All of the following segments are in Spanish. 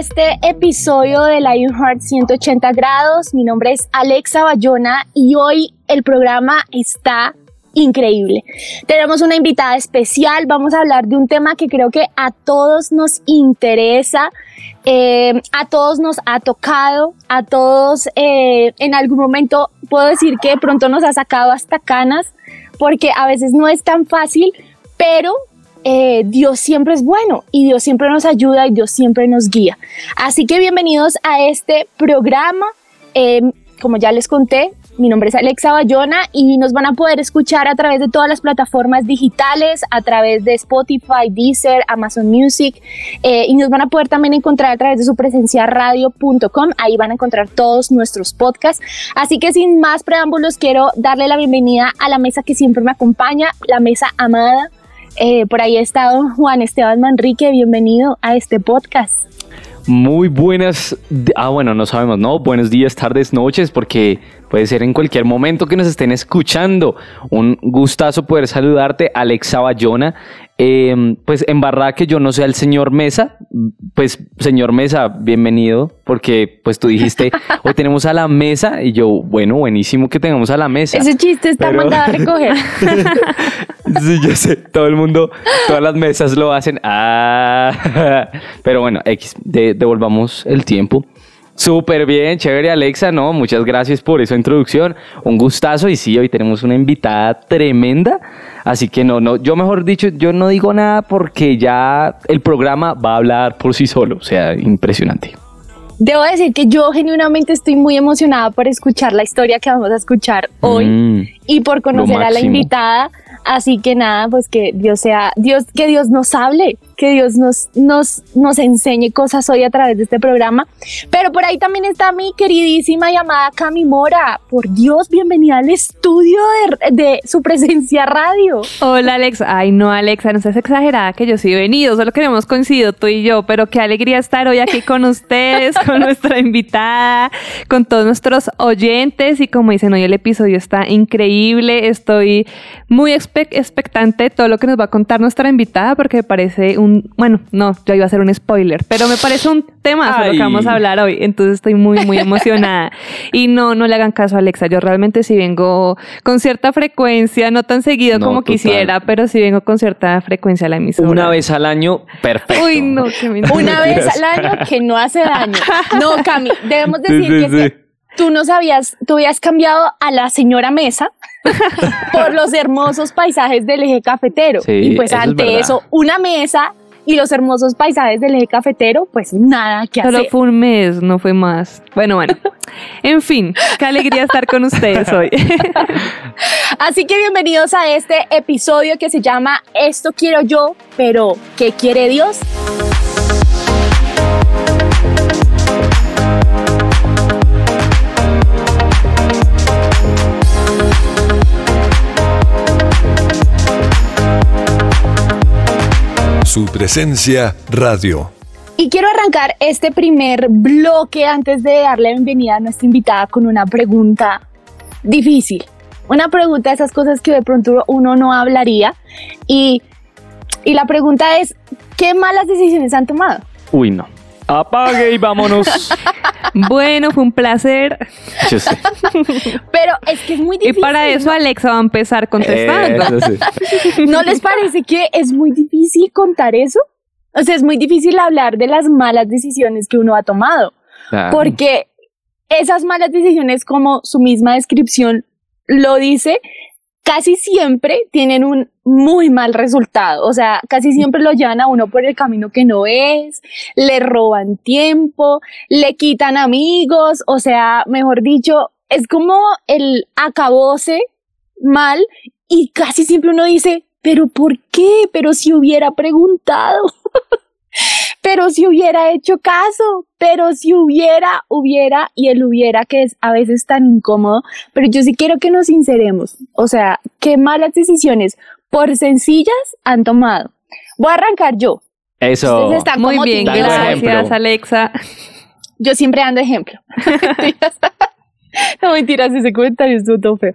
este episodio de Lionheart 180 grados. Mi nombre es Alexa Bayona y hoy el programa está increíble. Tenemos una invitada especial, vamos a hablar de un tema que creo que a todos nos interesa, eh, a todos nos ha tocado, a todos eh, en algún momento puedo decir que de pronto nos ha sacado hasta canas, porque a veces no es tan fácil, pero eh, Dios siempre es bueno y Dios siempre nos ayuda y Dios siempre nos guía. Así que bienvenidos a este programa. como ya les conté, mi nombre es Alexa Bayona y nos van a poder escuchar a través de todas las plataformas digitales, a través de Spotify, Deezer, Amazon Music eh, y nos van a poder también encontrar a través de su presencia radio.com. Ahí van a encontrar todos nuestros podcasts. Así que sin más preámbulos, quiero darle la bienvenida a la mesa que siempre me acompaña, la mesa amada. Eh, por ahí ha estado Juan Esteban Manrique. Bienvenido a este podcast. Muy buenas, ah bueno, no sabemos, ¿no? Buenos días, tardes, noches, porque Puede ser en cualquier momento que nos estén escuchando. Un gustazo poder saludarte, Alexa Bayona. Eh, pues en barra que yo no sea el señor Mesa, pues señor Mesa, bienvenido, porque pues tú dijiste, hoy tenemos a la mesa y yo, bueno, buenísimo que tengamos a la mesa. Ese chiste está mandado a recoger. sí, yo sé, todo el mundo, todas las mesas lo hacen. Ah, pero bueno, X, devolvamos el tiempo. Súper bien, chévere Alexa, no, muchas gracias por esa introducción, un gustazo y sí, hoy tenemos una invitada tremenda, así que no, no, yo mejor dicho, yo no digo nada porque ya el programa va a hablar por sí solo, o sea, impresionante. Debo decir que yo genuinamente estoy muy emocionada por escuchar la historia que vamos a escuchar hoy mm, y por conocer a la invitada, así que nada, pues que Dios sea, Dios, que Dios nos hable, que Dios nos, nos, nos enseñe cosas hoy a través de este programa. Pero por ahí también está mi queridísima llamada Cami Mora. Por Dios, bienvenida al estudio de, su presencia radio. Hola Alexa. Ay, no, Alexa, no seas exagerada que yo sí he venido, solo que hemos coincidido tú y yo, pero qué alegría estar hoy aquí con ustedes, con nuestra invitada, con todos nuestros oyentes y como dicen hoy el episodio está increíble, estoy muy expectante de todo lo que nos va a contar nuestra invitada porque me parece un bueno, no, yo iba a hacer un spoiler, pero me parece un tema sobre lo que vamos a hablar hoy, entonces estoy muy, muy emocionada. y no, no le hagan caso a Alexa, yo realmente sí vengo con cierta frecuencia, no tan seguido como quisiera, pero sí vengo con cierta frecuencia a la emisora. Una vez al año, perfecto. Uy, no, que Una vez al año que no hace daño. No, Cami, debemos decir que tú no sabías, tú habías cambiado a la señora Mesa por los hermosos paisajes del eje cafetero. y pues ante eso, una mesa y los hermosos paisajes del eje cafetero, pues nada que hacer. Solo fue un mes, no fue más. Bueno, bueno. En fin, qué alegría estar con ustedes hoy. Así que bienvenidos a este episodio que se llama Esto quiero yo, pero ¿qué quiere Dios? Su presencia radio. Y quiero arrancar este primer bloque antes de darle bienvenida a nuestra invitada con una pregunta difícil. Una pregunta de esas cosas que de pronto uno no hablaría. Y, y la pregunta es, ¿qué malas decisiones han tomado? Uy, no. Apague y vámonos. bueno, fue un placer. Pero es que es muy difícil. Y para eso Alexa va a empezar contestando. ¿No les parece que es muy difícil contar eso? O sea, es muy difícil hablar de las malas decisiones que uno ha tomado. Porque esas malas decisiones, como su misma descripción lo dice, casi siempre tienen un muy mal resultado. O sea, casi siempre lo llevan a uno por el camino que no es, le roban tiempo, le quitan amigos, o sea, mejor dicho, es como el acabose mal y casi siempre uno dice, pero ¿por qué? Pero si hubiera preguntado, pero si hubiera hecho caso, pero si hubiera, hubiera y el hubiera que es a veces tan incómodo, pero yo sí quiero que nos sinceremos, o sea, qué malas decisiones por sencillas han tomado. Voy a arrancar yo. Eso. Ustedes están Muy como bien, gracias Alexa. Yo siempre dando ejemplo. no mentiras, ese comentario estuvo todo feo.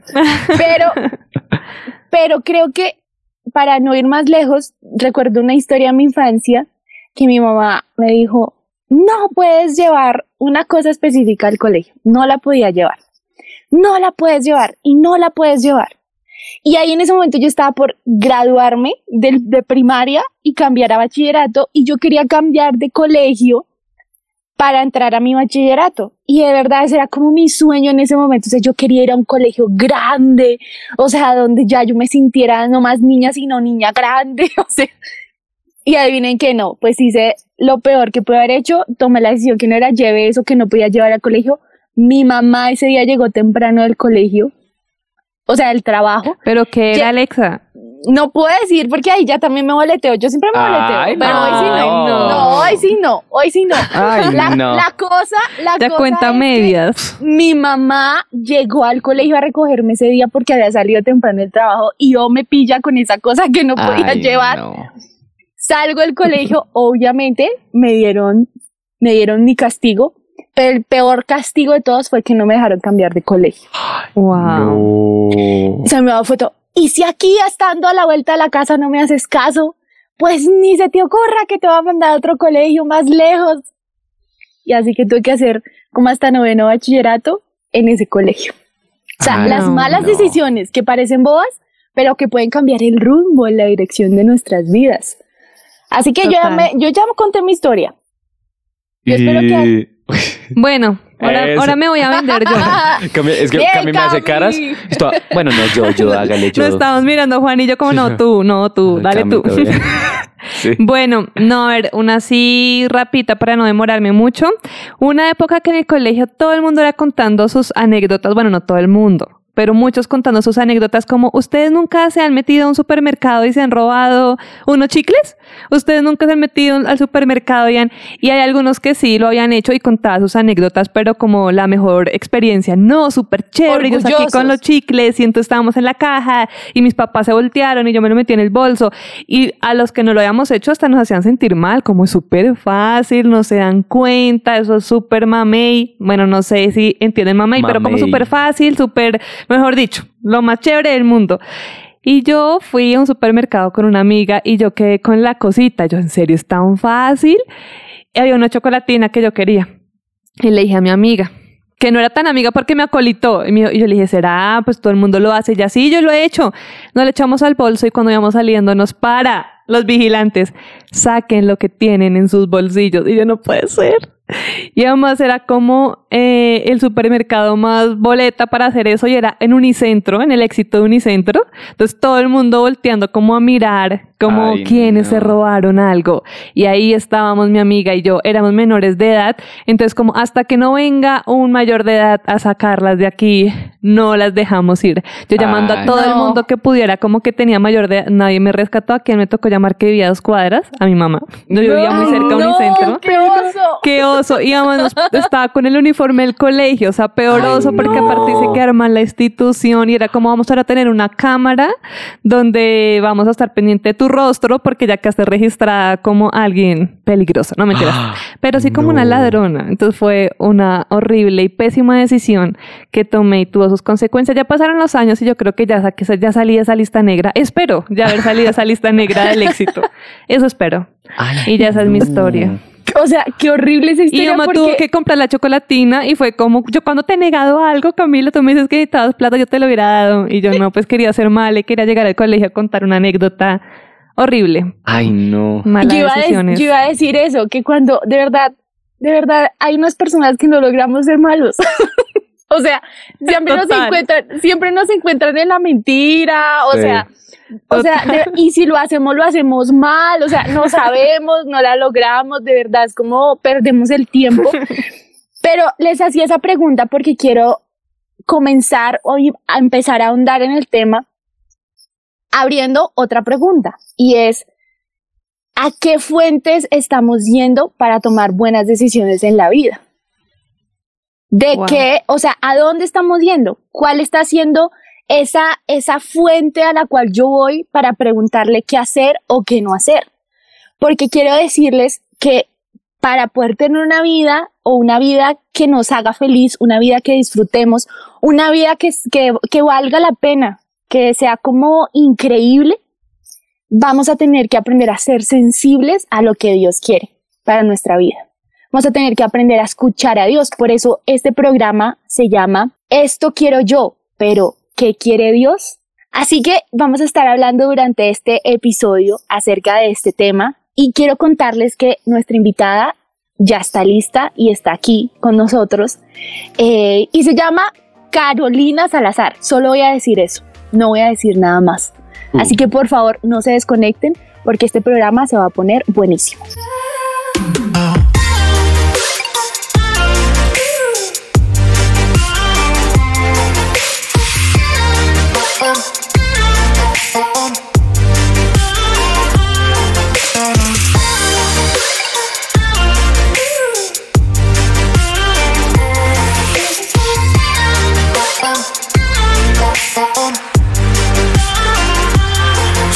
Pero, pero creo que para no ir más lejos, recuerdo una historia de mi infancia que mi mamá me dijo, no puedes llevar una cosa específica al colegio. No la podía llevar. No la puedes llevar y no la puedes llevar. Y ahí en ese momento yo estaba por graduarme de, primaria y cambiar a bachillerato y yo quería cambiar de colegio para entrar a mi bachillerato. Y de verdad era como mi sueño en ese momento. O sea, yo quería ir a un colegio grande, o sea, donde ya yo me sintiera no más niña, sino niña grande. O sea, y adivinen que no, pues hice lo peor que pude haber hecho, tomé la decisión que no era lleve eso que no podía llevar al colegio. Mi mamá ese día llegó temprano del colegio, o sea, del trabajo. Pero ¿qué Ya- Alexa? No puedo decir porque ahí ya también me boleteo. Yo siempre me boleteo, Ay, pero hoy sí no. no. No, hoy sí no, hoy sí no. Ay, la, no. la cosa, la Ya cosa cuenta es que medias. Mi mamá llegó al colegio a recogerme ese día porque había salido temprano del trabajo y yo me pilla con esa cosa que no podía Ay, llevar. Salgo del colegio, obviamente me dieron, me dieron mi castigo, pero el peor castigo de todos fue que no me dejaron cambiar de colegio. Wow. No. Se me va foto. Y si aquí estando a la vuelta de la casa no me haces caso, pues ni se te ocurra que te va a mandar a otro colegio más lejos. Y así que tuve que hacer como hasta noveno bachillerato en ese colegio. O sea, las no, malas no. decisiones que parecen bobas, pero que pueden cambiar el rumbo, la dirección de nuestras vidas. Así que yo ya, me, yo ya conté mi historia. Yo espero que- Y- Bueno, ahora, ahora me voy a vender yo. Es que Bien, Cami me hace Cami. caras. Esto- bueno, no, yo, yo, hágale yo. Nos estamos mirando Juan y yo como no, tú, no, tú, Ay, dale Cami, tú. Sí. Bueno, no, a ver, una así rapita para no demorarme mucho. Una época que en el colegio todo el mundo era contando sus anécdotas, bueno, no todo el mundo, pero muchos contando sus anécdotas como ustedes nunca se han metido a un supermercado y se han robado unos chicles, ustedes nunca se han metido al supermercado y, han- y hay algunos que sí lo habían hecho y contaban sus anécdotas, pero como la mejor experiencia, no, súper chévere, yo saqué con los chicles y entonces estábamos en la caja y mis papás se voltearon y yo me lo metí en el bolso. Y a los que no lo habíamos hecho hasta nos hacían sentir mal, como es súper fácil, no se dan cuenta, eso es súper mamey, bueno, no sé si entienden mamey, pero como Mamey. súper fácil, súper, mejor dicho, lo más chévere del mundo. Y yo fui a un supermercado con una amiga y yo quedé con la cosita, yo en serio es tan fácil. Y había una chocolatina que yo quería. Y le dije a mi amiga, que no era tan amiga porque me acolitó. Y, me y yo le dije, ¿será? Pues todo el mundo lo hace. Y ya sí, yo lo he hecho. Nos le echamos al bolso y cuando íbamos saliendo nos para los vigilantes. Saquen lo que tienen en sus bolsillos. Y yo no puede ser. Y además era como eh, el supermercado más boleta para hacer eso y era en Unicentro, en el éxito de Unicentro. Entonces todo el mundo volteando como a mirar como Ay, quienes se no. robaron algo. Y ahí estábamos mi amiga y yo, éramos menores de edad. Entonces como hasta que no venga un mayor de edad a sacarlas de aquí, no las dejamos ir. Yo llamando a Ay. todo el No. mundo que pudiera, como que tenía mayor de edad, nadie me rescató. A quien me tocó llamar que vivía a dos cuadras, a mi mamá. Yo vivía muy cerca de no, Unicentro. ¡Qué oso! Qué oso. Y además estaba con el uniforme del colegio, o sea, peor Ay, oso, porque no. aparte se quedar mal la institución y era como vamos ahora a tener una cámara donde vamos a estar pendiente de tu rostro porque ya quedaste registrada como alguien peligroso. No mentiras. Pero sí como una ladrona. Entonces fue una horrible y pésima decisión que tomé y tuvo sus consecuencias. Ya pasaron los años y yo creo que ya, saqué, ya salí de esa lista negra. Espero ya haber salido de esa lista negra del éxito. Eso espero. Y ya esa es mi historia. O sea, qué horrible esa Y historia. mamá porque... tuvo que comprar la chocolatina y fue como, yo cuando te he negado algo, Camila, tú me dices que necesitabas plata, yo te lo hubiera dado. Y yo no, pues quería ser mala y quería llegar al colegio a contar una anécdota horrible. Ay, no. Malas yo iba, a, decisiones. yo iba a decir eso, que cuando de verdad, de verdad, hay unas personas que no logramos ser malos. o sea, siempre nos, encuentran, siempre nos encuentran en la mentira, o Sí. sea, o sea, de- y si lo hacemos, lo hacemos mal, o sea, no sabemos, no la logramos, de verdad, es como perdemos el tiempo. Pero les hacía esa pregunta porque quiero comenzar hoy a empezar a ahondar en el tema. Abriendo otra pregunta y es, ¿a qué fuentes estamos yendo para tomar buenas decisiones en la vida? ¿De Wow. qué, o sea, a dónde estamos yendo? ¿Cuál está siendo esa, esa fuente a la cual yo voy para preguntarle qué hacer o qué no hacer? Porque quiero decirles que para poder tener una vida o una vida que nos haga feliz, una vida que disfrutemos, una vida que, que, que valga la pena, que sea como increíble, vamos a tener que aprender a ser sensibles a lo que Dios quiere para nuestra vida. Vamos a tener que aprender a escuchar a Dios. Por eso este programa se llama Esto quiero yo, pero ¿qué quiere Dios? Así que vamos a estar hablando durante este episodio acerca de este tema y quiero contarles que nuestra invitada ya está lista y está aquí con nosotros eh, y se llama Carolina Salazar. Solo voy a decir eso, no voy a decir nada más. Así que por favor no se desconecten porque este programa se va a poner buenísimo.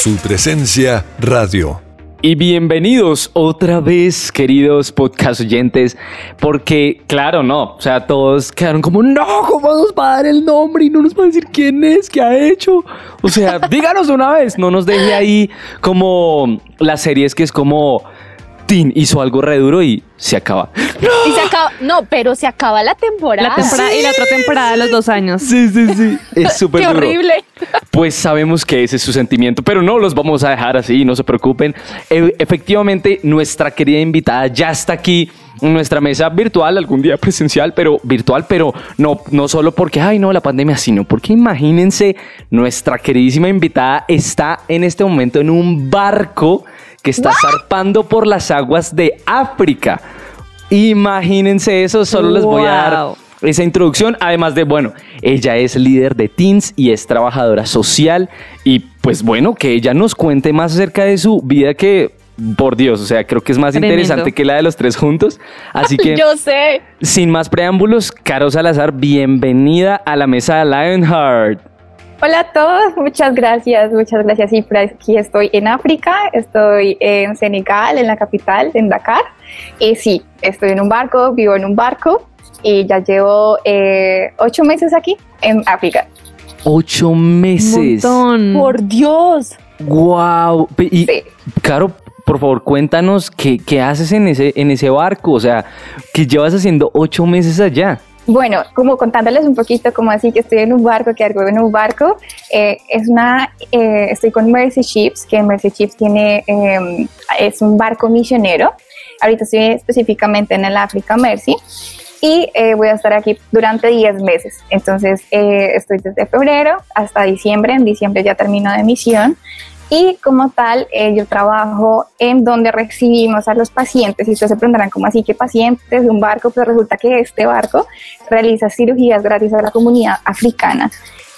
Su presencia radio. Y bienvenidos otra vez, queridos podcast oyentes, porque claro, no, o sea, todos quedaron como, no, ¿cómo nos va a dar el nombre y no nos va a decir quién es, qué ha hecho? O sea, díganos una vez, no nos deje ahí como las series que es como, Tin hizo algo re duro y se acaba. Y se acaba, no, pero se acaba la temporada. La temporada y la otra temporada a los dos años. Sí, sí, sí, es súper Qué duro. horrible. Pues sabemos que ese es su sentimiento, pero no los vamos a dejar así, no se preocupen. E- efectivamente, nuestra querida invitada ya está aquí en nuestra mesa virtual, algún día presencial, pero virtual, pero no, no solo porque, ay, no, la pandemia, sino porque imagínense, nuestra queridísima invitada está en este momento en un barco que está zarpando por las aguas de África. Imagínense eso, solo les voy a dar Wow. esa introducción, además de, bueno, ella es líder de Teens y es trabajadora social y pues bueno, que ella nos cuente más acerca de su vida que, por Dios, o sea, creo que es más Tremendo. interesante que la de los tres juntos. Así que, Yo sé. sin más preámbulos, Caro Salazar, bienvenida a la mesa de Lionheart. Hola a todos, muchas gracias, muchas gracias. Sí, por aquí estoy en África, estoy en Senegal, en la capital, en Dakar. Y sí, estoy en un barco, vivo en un barco y ya llevo eh, ocho meses aquí en África. Ocho Un meses. montón. Por Dios. Wow. Y, Sí. Caro, por favor, cuéntanos qué, qué haces en ese, en ese barco. O sea, ¿qué llevas haciendo ocho meses allá? Bueno, como contándoles un poquito, como así que estoy en un barco, que algo en un barco, eh, es una, eh, estoy con Mercy Ships, que Mercy Ships tiene, eh, es un barco misionero. Ahorita estoy específicamente en el África Mercy y eh, voy a estar aquí durante 10 meses. Entonces, estoy desde febrero hasta diciembre. En diciembre ya termino de misión. Y como tal, eh, yo trabajo en donde recibimos a los pacientes. Y ustedes se preguntarán, ¿cómo así que pacientes de un barco? Pero resulta que este barco realiza cirugías gratis a la comunidad africana.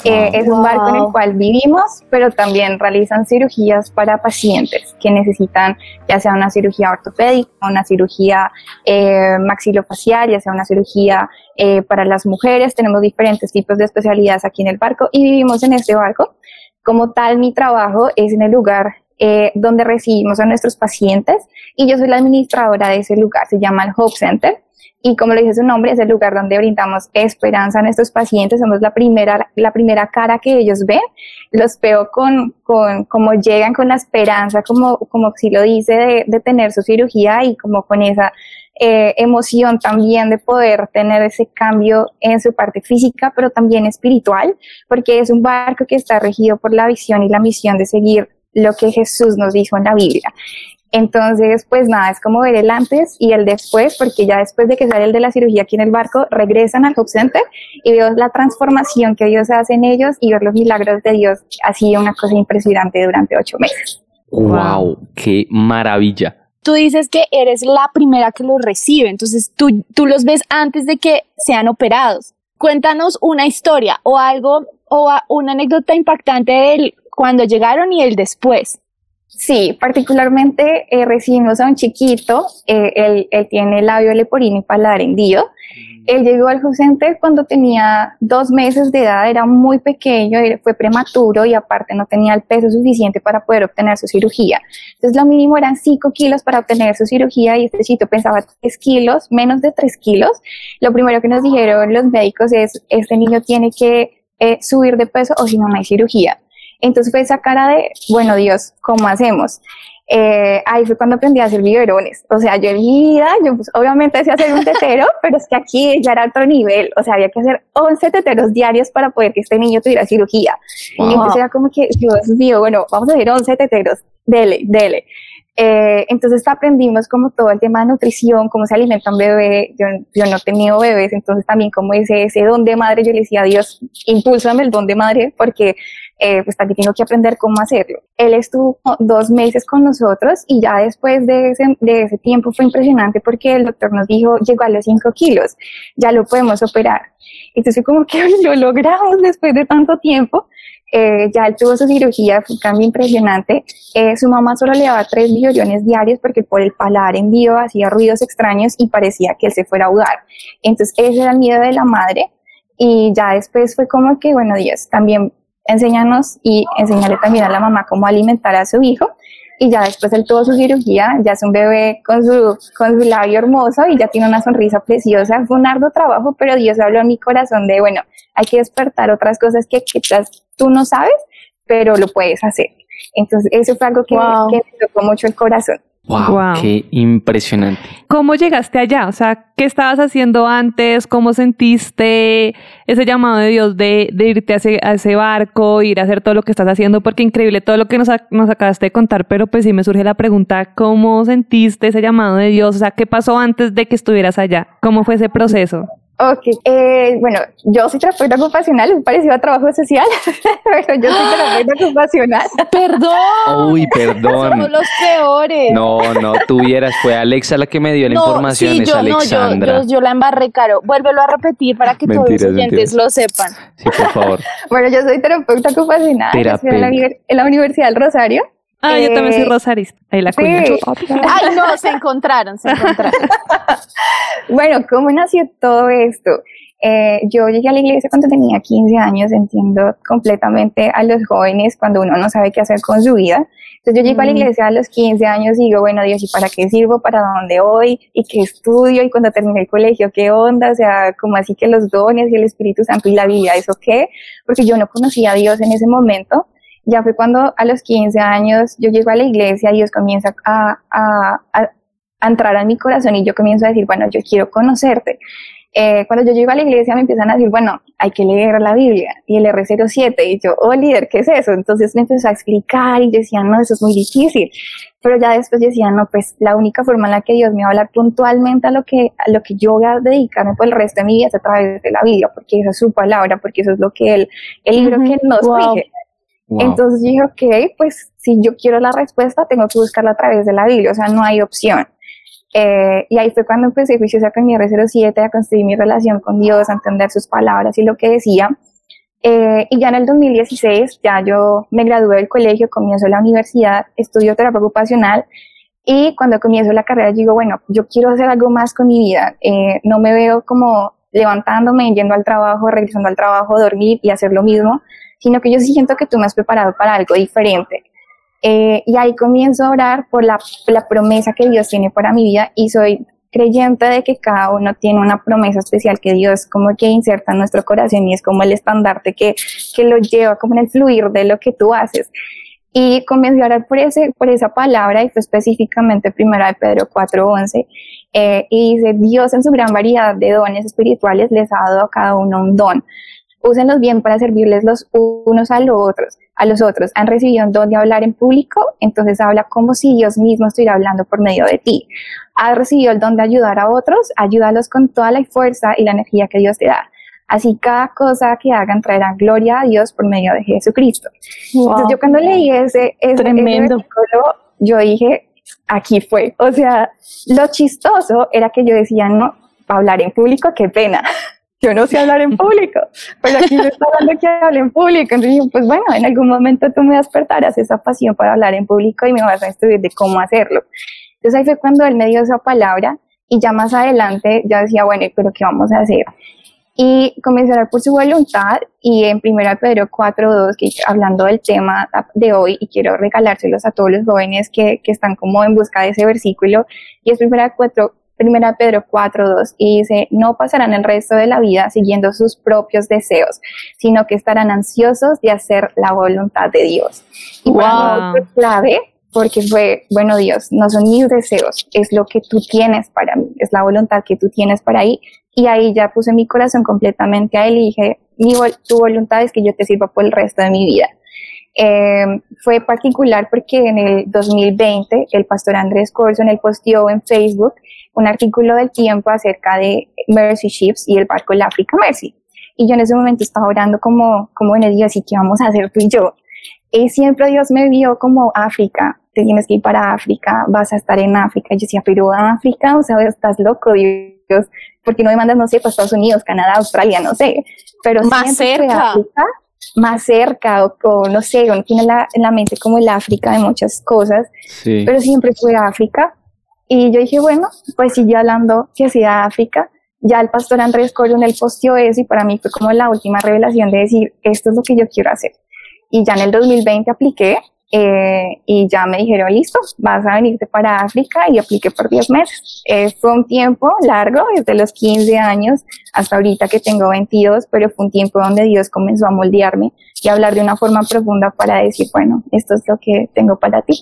Eh, es un barco en el Wow. cual vivimos, pero también realizan cirugías para pacientes que necesitan ya sea una cirugía ortopédica, una cirugía eh, maxilofacial, ya sea una cirugía eh, para las mujeres. Tenemos diferentes tipos de especialidades aquí en el barco y vivimos en este barco. Como tal, mi trabajo es en el lugar eh, donde recibimos a nuestros pacientes y yo soy la administradora de ese lugar, se llama el Hope Center. Y como lo dice su nombre, es el lugar donde brindamos esperanza a nuestros pacientes. Somos la primera, la primera cara que ellos ven. Los veo con, con como llegan con la esperanza, como, como si lo dice, de, de tener su cirugía y como con esa eh, emoción también de poder tener ese cambio en su parte física, pero también espiritual, porque es un barco que está regido por la visión y la misión de seguir lo que Jesús nos dijo en la Biblia. Entonces, pues nada, es como ver el antes y el después, porque ya después de que sale el de la cirugía aquí en el barco, regresan al Hope Center y veo la transformación que Dios hace en ellos y ver los milagros de Dios. Ha sido una cosa impresionante durante ocho meses. Wow, qué maravilla. Tú dices que eres la primera que los recibe, entonces tú, tú los ves antes de que sean operados. Cuéntanos una historia o algo o una anécdota impactante del cuando llegaron y el después. Sí, particularmente eh, recibimos a un chiquito, eh, él, él, tiene labio leporino y paladar hendido. Él llegó al Home Center cuando tenía dos meses de edad, era muy pequeño, fue prematuro y aparte no tenía el peso suficiente para poder obtener su cirugía. Entonces lo mínimo eran 5 kilos para obtener su cirugía y este chiquito pensaba 3 kilos, menos de 3 kilos. Lo primero que nos dijeron los médicos es, este niño tiene que eh, subir de peso o si no, no hay cirugía. Entonces fue esa cara de, bueno Dios, ¿cómo hacemos? Eh, ahí fue cuando aprendí a hacer biberones. O sea, yo en mi vida, yo pues, obviamente decía hacer un tetero, pero es que aquí ya era otro nivel. O sea, había que hacer 11 teteros diarios para poder que este niño tuviera cirugía. Y entonces era como que, Dios mío, bueno, vamos a hacer 11 teteros, dele, dele. Eh, entonces aprendimos como todo el tema de nutrición, cómo se alimenta un bebé. Yo, yo no he tenido bebés, entonces también como ese, ese don de madre, yo le decía a Dios, impúlsame el don de madre, porque eh, pues también tengo que aprender cómo hacerlo. Él estuvo dos meses con nosotros y ya después de ese, de ese tiempo fue impresionante porque el doctor nos dijo, llegó a los 5 kilos, ya lo podemos operar. Entonces como que lo logramos después de tanto tiempo. Eh, ya él tuvo su cirugía, fue un cambio impresionante. Eh, su mamá solo le daba tres billones diarios porque por el paladar en vivo hacía ruidos extraños y parecía que él se fuera a ahogar. Entonces ese era el miedo de la madre y ya después fue como que, bueno, Dios, también enséñanos y enseñarle también a la mamá cómo alimentar a su hijo. Y ya después él tuvo su cirugía, ya es un bebé con su, con su labio hermoso y ya tiene una sonrisa preciosa. Fue un arduo trabajo, pero Dios habló en mi corazón de, bueno, hay que despertar otras cosas que quizás tú no sabes, pero lo puedes hacer. Entonces, eso fue algo que, que me tocó mucho el corazón. Wow, qué impresionante. ¿Cómo llegaste allá? O sea, ¿qué estabas haciendo antes? ¿Cómo sentiste ese llamado de Dios de, de irte a ese, a ese, barco, ir a hacer todo lo que estás haciendo? Porque increíble todo lo que nos, nos acabaste de contar, pero pues sí me surge la pregunta, ¿cómo sentiste ese llamado de Dios? O sea, ¿qué pasó antes de que estuvieras allá? ¿Cómo fue ese proceso? Ok, eh, bueno, yo soy terapeuta ocupacional, es parecido a trabajo social, pero yo soy terapeuta ocupacional. Perdón. Uy, perdón. Somos los peores. No, no, tuvieras, fue Alexa la que me dio la no, información, sí, es yo, Alexandra. No, yo, yo, yo, la embarré, Caro. Vuélvelo a repetir para que Mentiras, todos los oyentes mentiras. lo sepan. Sí, por favor. bueno, yo soy terapeuta ocupacional, en la, en la Universidad del Rosario. Ah, yo también soy rosarista. Ahí la sí. Ay, no, se encontraron, se encontraron. bueno, ¿cómo nació todo esto? Eh, yo llegué a la iglesia cuando tenía 15 años, entiendo completamente a los jóvenes cuando uno no sabe qué hacer con su vida. Entonces yo llego mm. a la iglesia a los 15 años y digo, bueno, Dios, ¿y para qué sirvo? ¿Para dónde voy? ¿Y qué estudio? Y cuando terminé el colegio, ¿qué onda? O sea, como así que los dones y el Espíritu Santo y la Biblia, ¿eso qué? Porque yo no conocía a Dios en ese momento. Ya fue cuando a los 15 años yo llego a la iglesia y Dios comienza a, a, a, a entrar a mi corazón y yo comienzo a decir, bueno, yo quiero conocerte. Eh, cuando yo llego a la iglesia me empiezan a decir, bueno, hay que leer la Biblia y el R07 y yo, oh líder, ¿qué es eso? Entonces me empezó a explicar y yo decía, no, eso es muy difícil. Pero ya después yo decía, no, pues la única forma en la que Dios me va a hablar puntualmente a lo que, a lo que yo voy a dedicarme por el resto de mi vida es a través de la Biblia, porque esa es su palabra, porque eso es lo que él, el libro uh -huh. que nos wow. rige. Wow. Entonces dije, ok, pues si yo quiero la respuesta, tengo que buscarla a través de la Biblia, o sea, no hay opción. Eh, y ahí fue cuando empecé juiciosa con mi R07 a construir mi relación con Dios, a entender sus palabras y lo que decía. Eh, y ya en el 2016, ya yo me gradué del colegio, comienzo la universidad, estudio terapia ocupacional y cuando comienzo la carrera digo, bueno, yo quiero hacer algo más con mi vida. Eh, no me veo como levantándome, yendo al trabajo, regresando al trabajo, dormir y hacer lo mismo, sino que yo sí siento que tú me has preparado para algo diferente. Eh, y ahí comienzo a orar por la, la, promesa que Dios tiene para mi vida y soy creyente de que cada uno tiene una promesa especial que Dios como que inserta en nuestro corazón y es como el estandarte que, que lo lleva como en el fluir de lo que tú haces. Y comencé a orar por, ese, por esa palabra y fue específicamente primera de Pedro 4.11 eh, y dice, Dios en su gran variedad de dones espirituales les ha dado a cada uno un don úsenlos bien para servirles los unos a los otros, a los otros. Han recibido un don de hablar en público, entonces habla como si Dios mismo estuviera hablando por medio de ti. Has recibido el don de ayudar a otros, ayúdalos con toda la fuerza y la energía que Dios te da. Así cada cosa que hagan traerá gloria a Dios por medio de Jesucristo. Wow. Entonces yo cuando leí ese, ese, Tremendo. ese versículo, yo dije, aquí fue. O sea, lo chistoso era que yo decía, no, hablar en público, qué pena. Yo no sé hablar en público, pero aquí me está hablando que hable en público. Entonces dije, pues bueno, en algún momento tú me despertarás esa pasión para hablar en público y me vas a estudiar de cómo hacerlo. Entonces ahí fue cuando él me dio esa palabra y ya más adelante ya decía, bueno, pero ¿qué vamos a hacer? Y comencé a orar por su voluntad y en 1 Pedro 4.2, que hablando del tema de hoy y quiero regalárselos a todos los jóvenes que, que están como en busca de ese versículo, y es 1 Primera Pedro 4.2 y dice, no pasarán el resto de la vida siguiendo sus propios deseos, sino que estarán ansiosos de hacer la voluntad de Dios. Y wow. para fue clave porque fue, bueno Dios, no son mis deseos, es lo que tú tienes para mí, es la voluntad que tú tienes para ahí. Y ahí ya puse mi corazón completamente a él y dije, mi, tu voluntad es que yo te sirva por el resto de mi vida. Eh, fue particular porque en el 2020 el pastor Andrés Corson, él posteó en Facebook un artículo del tiempo acerca de Mercy Ships y el barco del Africa Mercy. Y yo en ese momento estaba orando como, como en el día, así que vamos a hacer tú y yo. Y siempre Dios me vio como África, te tienes que ir para África, vas a estar en África. Y yo decía, pero África, o sea, estás loco, Dios, ¿por qué no me mandas, no sé, para Estados Unidos, Canadá, Australia, no sé? Pero más cerca. África, más cerca, o, no sé, uno tiene la, en la mente como el África de muchas cosas, sí. pero siempre fue África. Y yo dije, bueno, pues sigue hablando que sea África. Ya el pastor Andrés Corion, él posteó eso y para mí fue como la última revelación de decir, esto es lo que yo quiero hacer. Y ya en el 2020 apliqué eh, y ya me dijeron, listo, vas a venirte para África y apliqué por 10 meses. Eh, fue un tiempo largo, desde los 15 años hasta ahorita que tengo 22, pero fue un tiempo donde Dios comenzó a moldearme y a hablar de una forma profunda para decir, bueno, esto es lo que tengo para ti.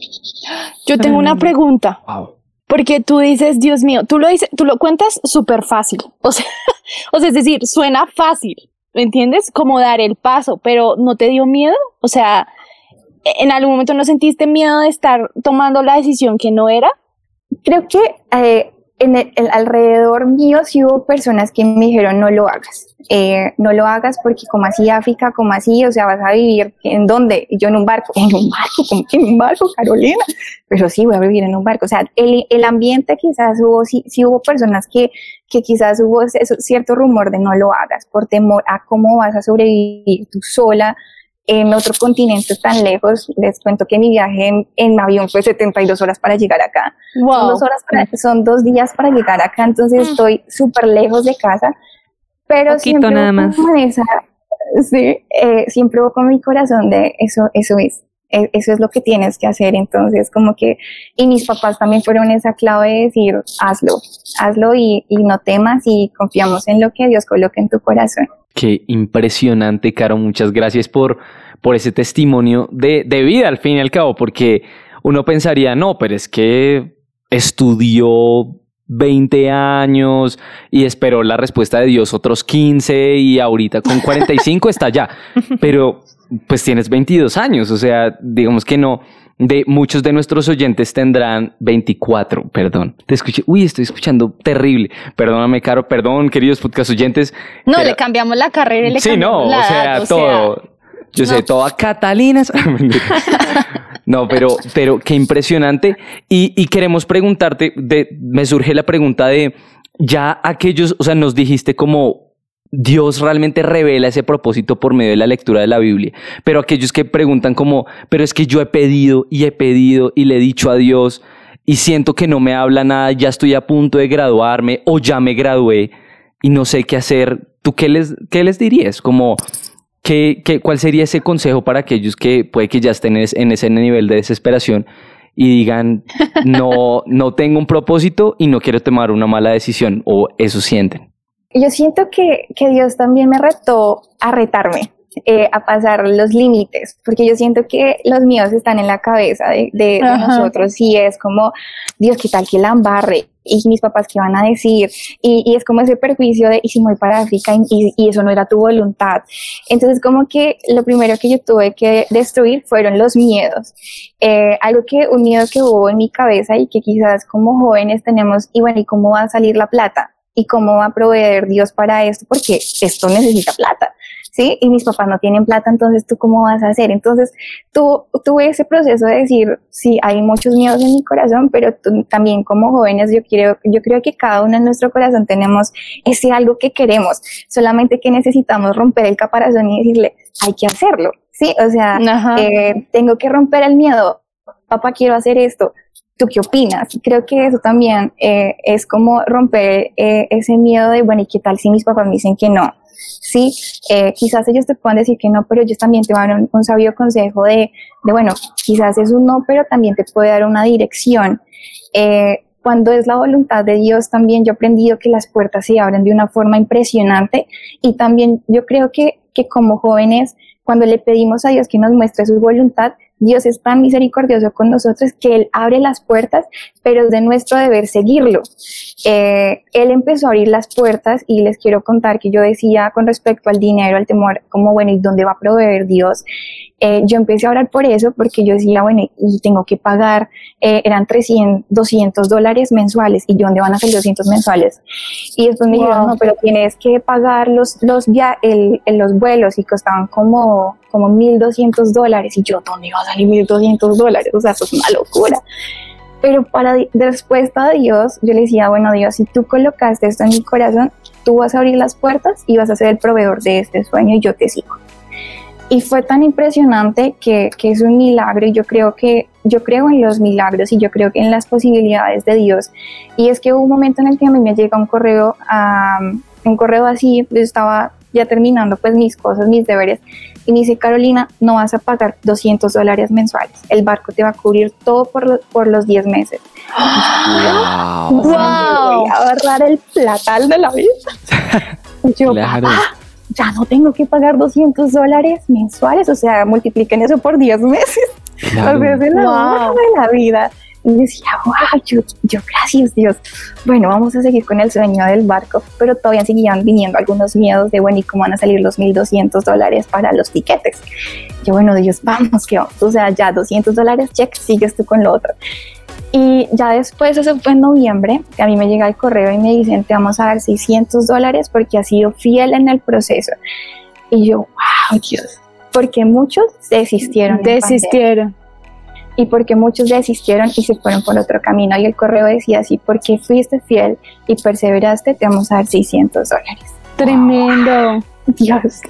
Yo tengo una pregunta. Wow. Porque tú dices, Dios mío, tú lo dices, tú lo cuentas súper fácil. O sea, o sea, es decir, suena fácil, ¿me entiendes? Como dar el paso, pero ¿no te dio miedo? O sea, ¿en algún momento no sentiste miedo de estar tomando la decisión que no era? Creo que eh, en el, alrededor mío sí hubo personas que me dijeron no lo hagas, eh, no lo hagas porque como así África, como así, o sea, vas a vivir en dónde, yo en un barco, en un barco, como que en un barco, Carolina, pero sí voy a vivir en un barco, o sea, el, el ambiente quizás hubo, sí, sí hubo personas que, que quizás hubo cierto rumor de no lo hagas por temor a cómo vas a sobrevivir tú sola, en otro continente tan lejos. Les cuento que mi viaje en, avión fue 72 horas para llegar acá. Son, dos horas son dos días para llegar acá, entonces mm. estoy súper lejos de casa. Pero siempre nada más. Esa, sí, eh, siempre con mi corazón de eso, eso es. E, eso es lo que tienes que hacer, entonces como que, y mis papás también fueron esa clave de decir, hazlo, hazlo y, y no temas y confiamos en lo que Dios coloque en tu corazón. Qué impresionante, Caro. Muchas gracias por, por ese testimonio de, de vida, al fin y al cabo, porque uno pensaría, no, pero es que estudió 20 años y esperó la respuesta de Dios otros 15 y ahorita con 45 está ya. Pero pues tienes 22 años, o sea, digamos que no, de muchos de nuestros oyentes tendrán 24, perdón. Te escuché, uy, estoy escuchando terrible. Perdóname, Caro, perdón, queridos podcast oyentes. No, le cambiamos la carrera y le sí, no, la o sea, todo. yo sé, todo a Catalinas. no, pero, pero qué impresionante. Y, y queremos preguntarte, de, me surge la pregunta de, ya aquellos, o sea, nos dijiste como Dios realmente revela ese propósito por medio de la lectura de la Biblia. Pero aquellos que preguntan como, pero es que yo he pedido y he pedido y le he dicho a Dios y siento que no me habla nada, ya estoy a punto de graduarme o ya me gradué y no sé qué hacer, ¿tú qué les, qué les dirías? Como, ¿qué, qué, cuál sería ese consejo para aquellos que puede que ya estén en ese nivel de desesperación y digan, no, no tengo un propósito y no quiero tomar una mala decisión o eso sienten? Yo siento que, que Dios también me retó a retarme, eh, a pasar los límites, porque yo siento que los míos están en la cabeza de, de, nosotros y es como, Dios, ¿qué tal que la embarre? Y mis papás, ¿qué van a decir? Y, y es como ese perjuicio de, y si voy para África y, y, eso no era tu voluntad. Entonces, como que lo primero que yo tuve que destruir fueron los miedos. Eh, algo que, un miedo que hubo en mi cabeza y que quizás como jóvenes tenemos, y bueno, ¿y cómo va a salir la plata? Y cómo va a proveer Dios para esto, porque esto necesita plata. ¿sí? Y mis papás no tienen plata, entonces tú cómo vas a hacer? Entonces tú, tuve ese proceso de decir, sí, hay muchos miedos en mi corazón, pero también como jóvenes yo creo, yo creo que cada uno en nuestro corazón tenemos ese algo que queremos, solamente que necesitamos romper el caparazón y decirle, hay que hacerlo, ¿sí? O sea, eh, tengo que romper el miedo, papá, quiero hacer esto, ¿Tú qué opinas? Creo que eso también eh, es como romper eh, ese miedo de, bueno, ¿y qué tal si mis papás me dicen que no? Sí, eh, quizás ellos te puedan decir que no, pero ellos también te van a dar un, sabio consejo de, de, bueno, quizás es un no, pero también te puede dar una dirección. cuando es la voluntad de Dios, también yo he aprendido que las puertas se abren de una forma impresionante y también yo creo que, que como jóvenes, cuando le pedimos a Dios que nos muestre su voluntad, Dios es tan misericordioso con nosotros que Él abre las puertas, pero es de nuestro deber seguirlo. Eh, él empezó a abrir las puertas y les quiero contar que yo decía con respecto al dinero, al temor, como bueno, ¿y dónde va a proveer Dios? Eh, yo empecé a orar por eso porque yo decía, bueno, y tengo que pagar, eh, eran 300, 200 dólares mensuales, y yo, ¿dónde van a ser 200 mensuales? Y después me dijeron, no, pero tienes que pagar los, los, el, los vuelos y costaban como, como 1.200 dólares, y yo, ¿dónde iba a salir 1.200 dólares? O sea, eso es una locura. Pero para respuesta a Dios, yo le decía, bueno Dios, si tú colocaste esto en mi corazón, tú vas a abrir las puertas y vas a ser el proveedor de este sueño y yo te sigo. Y fue tan impresionante que, que, es un milagro y yo creo que yo creo en los milagros y yo creo que en las posibilidades de Dios. Y es que hubo un momento en el que a mí me llega un correo, un correo así, yo estaba ya terminando pues mis cosas, mis deberes y me dice, Carolina, no vas a pagar 200 dólares mensuales, el barco te va a cubrir todo por, por los 10 meses. ¡Wow! Voy a ahorrar el platal de la vida. yo, claro ya no tengo que pagar 200 dólares mensuales, o sea, multipliquen eso por 10 meses. Claro. O sea, es la de la vida. Y decía, wow, yo, gracias Dios. Bueno, vamos a seguir con el sueño del barco, pero todavía seguían viniendo algunos miedos de, bueno, ¿y cómo van a salir los 1.200 dólares para los tiquetes? Yo, bueno, Dios, vamos, que vamos. O sea, ya 200 dólares, check, sigues tú con lo otro. Y ya después, eso fue en noviembre, que a mí me llega el correo y me dicen, te vamos a dar 600 dólares porque has sido fiel en el proceso. Y yo, wow, Dios, porque muchos desistieron. Desistieron. Y porque muchos desistieron y se fueron por otro camino. Y el correo decía así, porque fuiste fiel y perseveraste, te vamos a dar 600 dólares. Tremendo. Dios.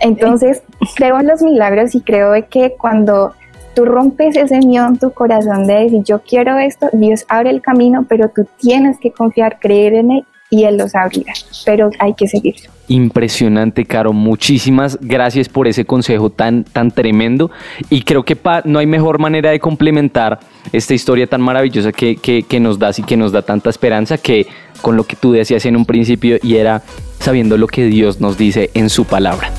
Entonces, creo en los milagros y creo que cuando tú rompes ese miedo en tu corazón de decir, yo quiero esto, Dios abre el camino, pero tú tienes que confiar, creer en Él y Él los abrirá, pero hay que seguirlo. Impresionante, Caro. Muchísimas gracias por ese consejo tan, tan tremendo. Y creo que no hay mejor manera de complementar esta historia tan maravillosa que, que, que nos das y que nos da tanta esperanza que con lo que tú decías en un principio y era sabiendo lo que Dios nos dice en su palabra.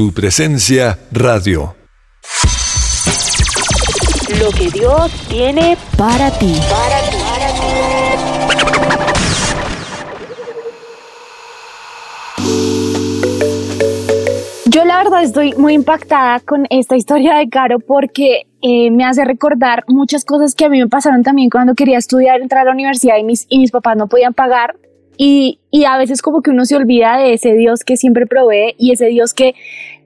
Su presencia radio. Lo que Dios tiene para ti. Yo la verdad estoy muy impactada con esta historia de Caro porque eh, me hace recordar muchas cosas que a mí me pasaron también cuando quería estudiar, entrar a la universidad y mis, y mis papás no podían pagar y, a veces como que uno se olvida de ese Dios que siempre provee y ese Dios que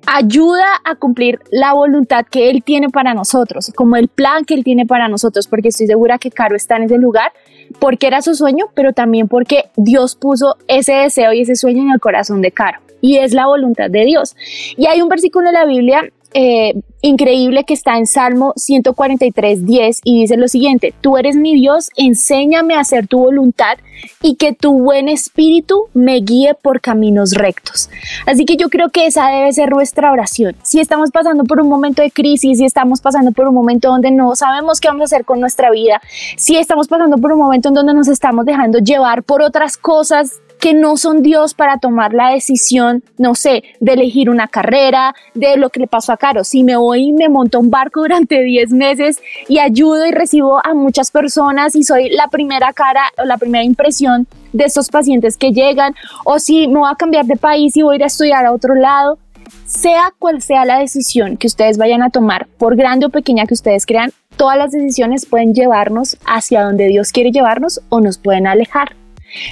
ayuda a cumplir la voluntad que Él tiene para nosotros, como el plan que Él tiene para nosotros, porque estoy segura que Caro está en ese lugar porque era su sueño, pero también porque Dios puso ese deseo y ese sueño en el corazón de Caro y es la voluntad de Dios. Y hay un versículo en la Biblia eh, increíble que está en Salmo 143, 10 y dice lo siguiente, tú eres mi Dios, enséñame a hacer tu voluntad y que tu buen espíritu me guíe por caminos rectos. Así que yo creo que esa debe ser nuestra oración. Si estamos pasando por un momento de crisis, si estamos pasando por un momento donde no sabemos qué vamos a hacer con nuestra vida, si estamos pasando por un momento en donde nos estamos dejando llevar por otras cosas que no son Dios para tomar la decisión, no sé, de elegir una carrera, de lo que le pasó a Caro. Si me voy y me monto un barco durante 10 meses y ayudo y recibo a muchas personas y soy la primera cara o la primera impresión de estos pacientes que llegan, o si me voy a cambiar de país y voy a ir a estudiar a otro lado, sea cual sea la decisión que ustedes vayan a tomar, por grande o pequeña que ustedes crean, todas las decisiones pueden llevarnos hacia donde Dios quiere llevarnos o nos pueden alejar.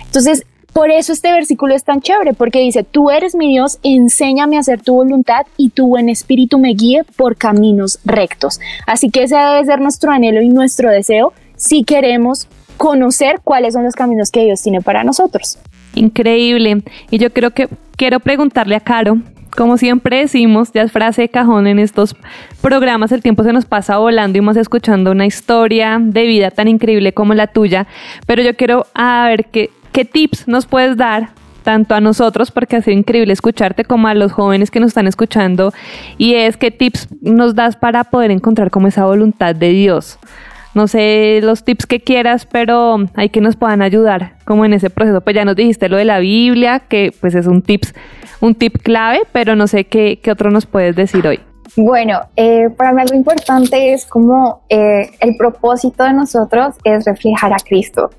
Entonces, por eso este versículo es tan chévere, porque dice, tú eres mi Dios, enséñame a hacer tu voluntad y tu buen espíritu me guíe por caminos rectos. Así que ese debe ser nuestro anhelo y nuestro deseo si queremos conocer cuáles son los caminos que Dios tiene para nosotros. Increíble. Y yo creo que quiero preguntarle a Caro, como siempre decimos, ya es frase de cajón en estos programas, el tiempo se nos pasa volando y más escuchando una historia de vida tan increíble como la tuya, pero yo quiero a ver qué, qué tips nos puedes dar tanto a nosotros, porque ha sido increíble escucharte, como a los jóvenes que nos están escuchando, y es qué tips nos das para poder encontrar como esa voluntad de Dios. No sé los tips que quieras, pero hay que nos puedan ayudar como en ese proceso. Pues ya nos dijiste lo de la Biblia, que pues es un tips, un tip clave, pero no sé qué, qué otro nos puedes decir hoy. Bueno, eh, para mí algo importante es como eh, el propósito de nosotros es reflejar a Cristo.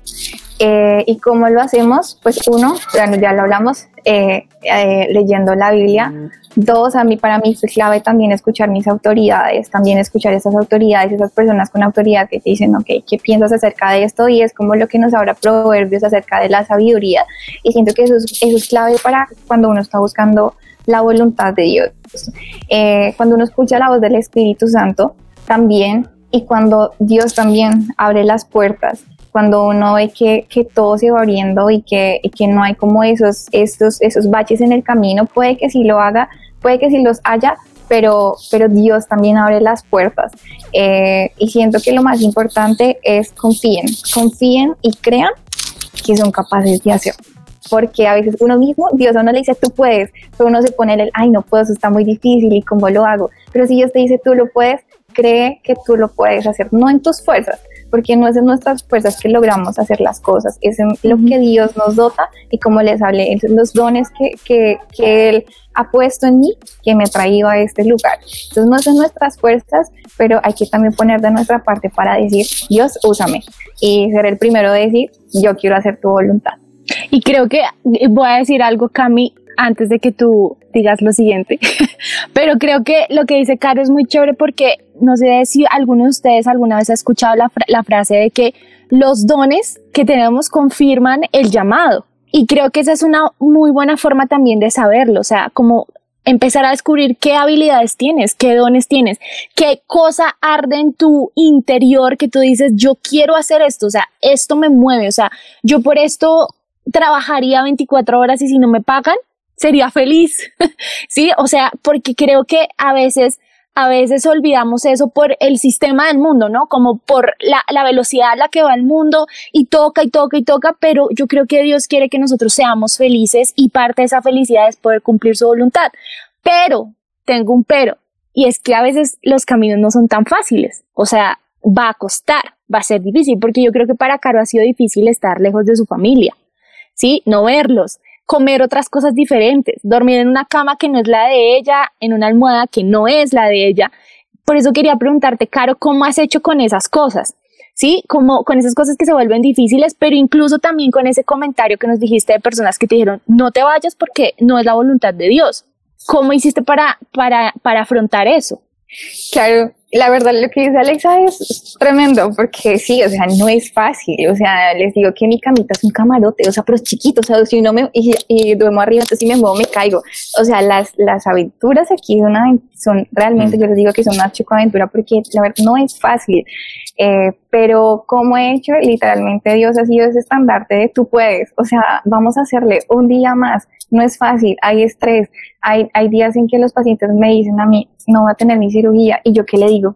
Eh, ¿Y cómo lo hacemos? Pues uno, ya, ya lo hablamos, leyendo la Biblia. Dos, a mí, para mí es clave también escuchar mis autoridades, también escuchar esas autoridades, esas personas con autoridad que te dicen, ok, ¿qué piensas acerca de esto? Y es como lo que nos habla Proverbios acerca de la sabiduría. Y siento que eso es, eso es clave para cuando uno está buscando la voluntad de Dios. cuando uno escucha la voz del Espíritu Santo, también, y cuando Dios también abre las puertas cuando uno ve que, que todo se va abriendo y que, que no hay como esos, estos, esos baches en el camino, puede que sí lo haga, puede que sí los haya, pero, pero Dios también abre las puertas. Eh, y siento que lo más importante es confíen, confíen y crean que son capaces de hacer. Porque a veces uno mismo, Dios a uno le dice, tú puedes, pero uno se pone el, ay, no puedo, eso está muy difícil y cómo lo hago. Pero si Dios te dice, tú lo puedes, cree que tú lo puedes hacer, no en tus fuerzas, porque no es en nuestras fuerzas que logramos hacer las cosas, es en lo que Dios nos dota y como les hablé, los dones que, que, que Él ha puesto en mí que me ha traído a este lugar. Entonces no es en nuestras fuerzas, pero hay que también poner de nuestra parte para decir, Dios, úsame y ser el primero de decir, yo quiero hacer tu voluntad. Y creo que eh, voy a decir algo, Cami, antes de que tú digas lo siguiente, pero creo que lo que dice Caro es muy chévere porque no sé si alguno de ustedes alguna vez ha escuchado la, la frase de que los dones que tenemos confirman el llamado. Y creo que esa es una muy buena forma también de saberlo, o sea, como empezar a descubrir qué habilidades tienes, qué dones tienes, qué cosa arde en tu interior que tú dices, yo quiero hacer esto, o sea, esto me mueve, o sea, yo por esto trabajaría 24 horas y si no me pagan, sería feliz. sí, o sea, porque creo que a veces a veces olvidamos eso por el sistema del mundo, ¿no? Como por la, la, velocidad a la que va el mundo y toca y toca y toca, pero yo creo que Dios quiere que nosotros seamos felices y parte de esa felicidad es poder cumplir su voluntad. Pero, tengo un pero, y es que a veces los caminos no son tan fáciles, o sea, va a costar, va a ser difícil, porque yo creo que para Caro ha sido difícil estar lejos de su familia, ¿sí? No verlos, comer otras cosas diferentes, dormir en una cama que no es la de ella, en una almohada que no es la de ella. Por eso quería preguntarte, Caro, ¿cómo has hecho con esas cosas? ¿Sí? Como con esas cosas que se vuelven difíciles, pero incluso también con ese comentario que nos dijiste de personas que te dijeron, no te vayas porque no es la voluntad de Dios. ¿Cómo hiciste para, para, para afrontar eso? Claro, la verdad lo que dice Alexa es tremendo, porque sí, o sea, no es fácil, o sea, les digo que mi camita es un camarote, o sea, pero es chiquito, o sea, si no me, y, duermo arriba, entonces si me muevo me caigo, o sea, las, las aventuras aquí son, son realmente, yo les digo que son una aventura porque la verdad no es fácil, eh, pero como he hecho, literalmente Dios ha sido ese estandarte de tú puedes, o sea, vamos a hacerle un día más, no es fácil, hay estrés, hay, hay días en que los pacientes me dicen a mí, no va a tener mi cirugía, y yo qué le digo,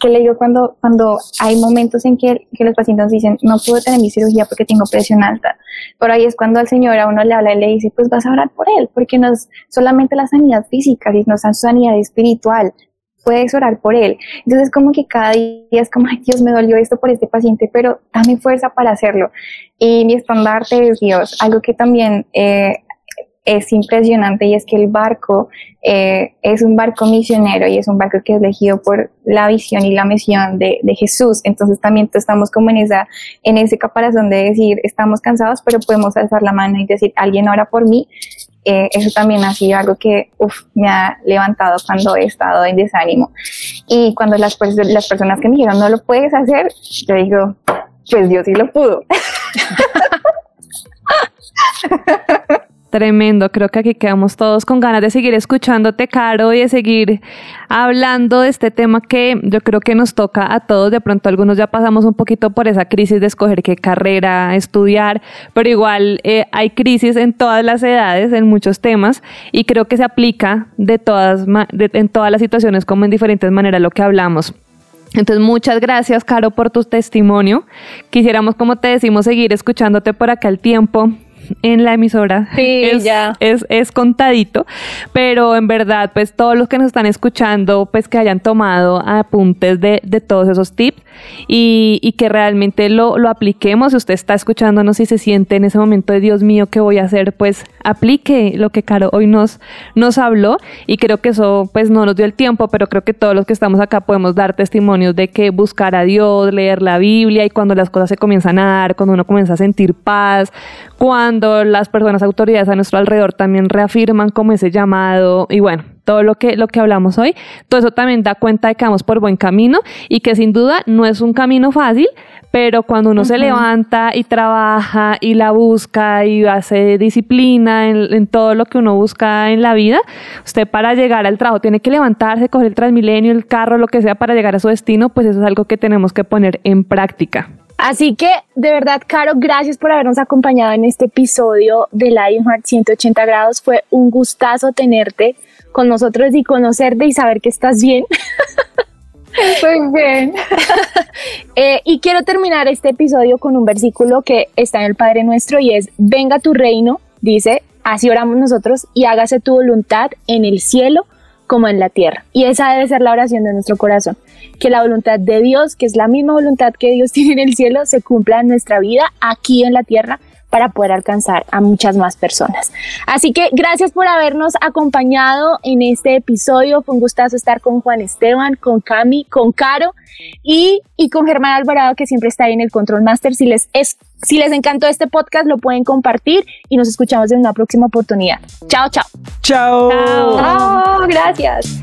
¿Qué le digo cuando, cuando hay momentos en que, que, los pacientes dicen, no puedo tener mi cirugía porque tengo presión alta? Por ahí es cuando al Señor a uno le habla y le dice, pues vas a orar por él, porque no es solamente la sanidad física, sino la sanidad espiritual. puedes orar por él. Entonces como que cada día es como, ay Dios, me dolió esto por este paciente, pero dame fuerza para hacerlo. Y mi estandarte es Dios, algo que también eh, es impresionante y es que el barco eh, es un barco misionero y es un barco que es elegido por la visión y la misión de, de, Jesús. Entonces también estamos como en, esa, en ese caparazón de decir, estamos cansados, pero podemos alzar la mano y decir, alguien ora por mí. Eh, eso también ha sido algo que uf, me ha levantado cuando he estado en desánimo. Y cuando las, las personas que me dijeron, no lo puedes hacer, yo digo, pues Dios sí lo pudo. Tremendo, creo que aquí quedamos todos con ganas de seguir escuchándote, Caro, y de seguir hablando de este tema que yo creo que nos toca a todos. De pronto algunos ya pasamos un poquito por esa crisis de escoger qué carrera estudiar, pero igual eh, hay crisis en todas las edades, en muchos temas, y creo que se aplica de todas, en todas las situaciones como en diferentes maneras lo que hablamos. Entonces, muchas gracias, Caro, por tu testimonio. Quisiéramos, como te decimos, seguir escuchándote por acá el tiempo en la emisora. Sí, es, ya. Es, es, contadito, pero en verdad, pues todos los que nos están escuchando, pues que hayan tomado apuntes de, de todos esos tips y, y que realmente lo, lo, apliquemos. Si usted está escuchándonos y se siente en ese momento de Dios mío, ¿qué voy a hacer? Pues aplique lo que Caro hoy nos, nos habló y creo que eso pues no nos dio el tiempo, pero creo que todos los que estamos acá podemos dar testimonios de que buscar a Dios, leer la Biblia y cuando las cosas se comienzan a dar, cuando uno comienza a sentir paz, cuando las personas autoridades a nuestro alrededor también reafirman como ese llamado y bueno, todo lo que, lo que hablamos hoy, todo eso también da cuenta de que vamos por buen camino y que sin duda no es un camino fácil, pero cuando uno uh -huh. se levanta y trabaja y la busca y hace disciplina en, en, todo lo que uno busca en la vida, usted para llegar al trabajo tiene que levantarse, coger el Transmilenio, el carro, lo que sea para llegar a su destino, pues eso es algo que tenemos que poner en práctica. Así que, de verdad, Caro, gracias por habernos acompañado en este episodio de Lionheart 180 grados. Fue un gustazo tenerte con nosotros y conocerte y saber que estás bien. Estoy bien. eh, y quiero terminar este episodio con un versículo que está en el Padre Nuestro y es, venga tu reino, dice, así oramos nosotros, y hágase tu voluntad en el cielo como en la tierra. Y esa debe ser la oración de nuestro corazón. Que la voluntad de Dios, que es la misma voluntad que Dios tiene en el cielo, se cumpla en nuestra vida aquí en la tierra para poder alcanzar a muchas más personas. Así que gracias por habernos acompañado en este episodio. Fue un gustazo estar con Juan Esteban, con Cami, con Caro y, y con Germán Alvarado, que siempre está ahí en el Control Master. Si les, es, si les encantó este podcast, lo pueden compartir y nos escuchamos en una próxima oportunidad. Chao, chao. Chao. Chao. chao gracias.